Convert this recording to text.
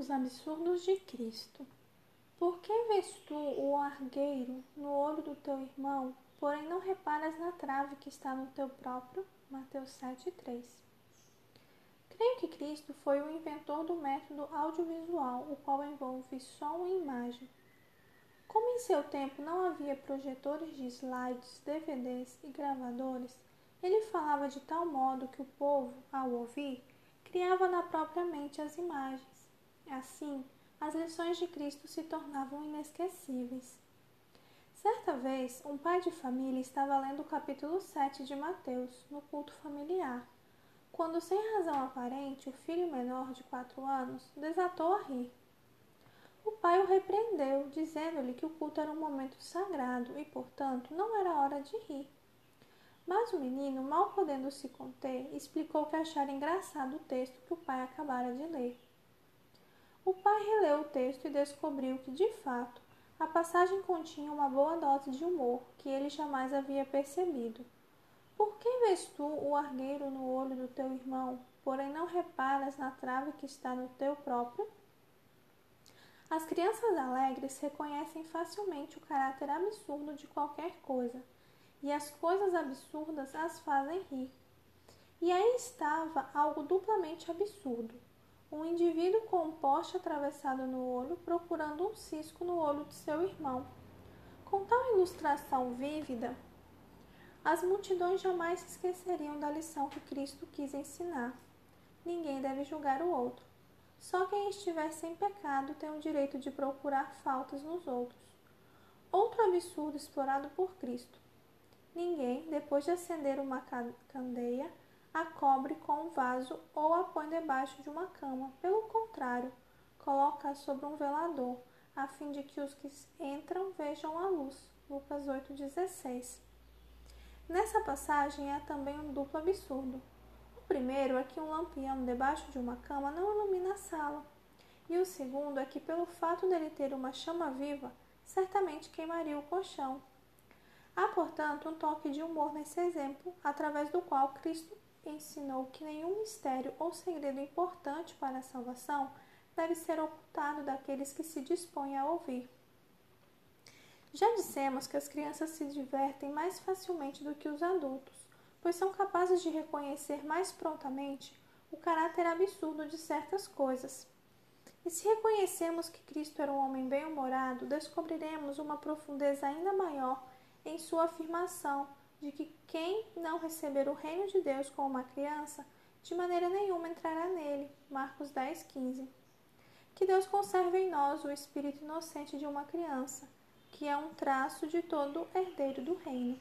Os absurdos de Cristo. Por que vês tu o argueiro no olho do teu irmão, porém não reparas na trave que está no teu próprio? Mateus 7,3 Creio que Cristo foi o inventor do método audiovisual, o qual envolve som e imagem. Como em seu tempo não havia projetores de slides, DVDs e gravadores, ele falava de tal modo que o povo, ao ouvir, criava na própria mente as imagens. Assim, as lições de Cristo se tornavam inesquecíveis. Certa vez, um pai de família estava lendo o capítulo 7 de Mateus, no culto familiar, quando, sem razão aparente, o filho menor de quatro anos desatou a rir. O pai o repreendeu, dizendo-lhe que o culto era um momento sagrado e, portanto, não era hora de rir. Mas o menino, mal podendo se conter, explicou que achara engraçado o texto que o pai acabara de ler. O pai releu o texto e descobriu que, de fato, a passagem continha uma boa dose de humor que ele jamais havia percebido. Por que vês tu o argueiro no olho do teu irmão, porém não reparas na trave que está no teu próprio? As crianças alegres reconhecem facilmente o caráter absurdo de qualquer coisa, e as coisas absurdas as fazem rir. E aí estava algo duplamente absurdo. Um indivíduo com um poste atravessado no olho procurando um cisco no olho de seu irmão. Com tal ilustração vívida, as multidões jamais se esqueceriam da lição que Cristo quis ensinar. Ninguém deve julgar o outro. Só quem estiver sem pecado tem o direito de procurar faltas nos outros. Outro absurdo explorado por Cristo. Ninguém, depois de acender uma candeia, a cobre com um vaso ou a põe debaixo de uma cama. Pelo contrário, coloca-a sobre um velador, a fim de que os que entram vejam a luz. Lucas 8,16. Nessa passagem há também um duplo absurdo primeiro é que um lampião debaixo de uma cama não ilumina a sala. E o segundo é que, pelo fato dele ter uma chama viva, certamente queimaria o colchão. Há, portanto, um toque de humor nesse exemplo, através do qual Cristo ensinou que nenhum mistério ou segredo importante para a salvação deve ser ocultado daqueles que se dispõem a ouvir. Já dissemos que as crianças se divertem mais facilmente do que os adultos pois são capazes de reconhecer mais prontamente o caráter absurdo de certas coisas. E se reconhecemos que Cristo era um homem bem-humorado, descobriremos uma profundeza ainda maior em sua afirmação de que quem não receber o reino de Deus como uma criança, de maneira nenhuma entrará nele. Marcos 10, 15. Que Deus conserve em nós o espírito inocente de uma criança, que é um traço de todo herdeiro do reino.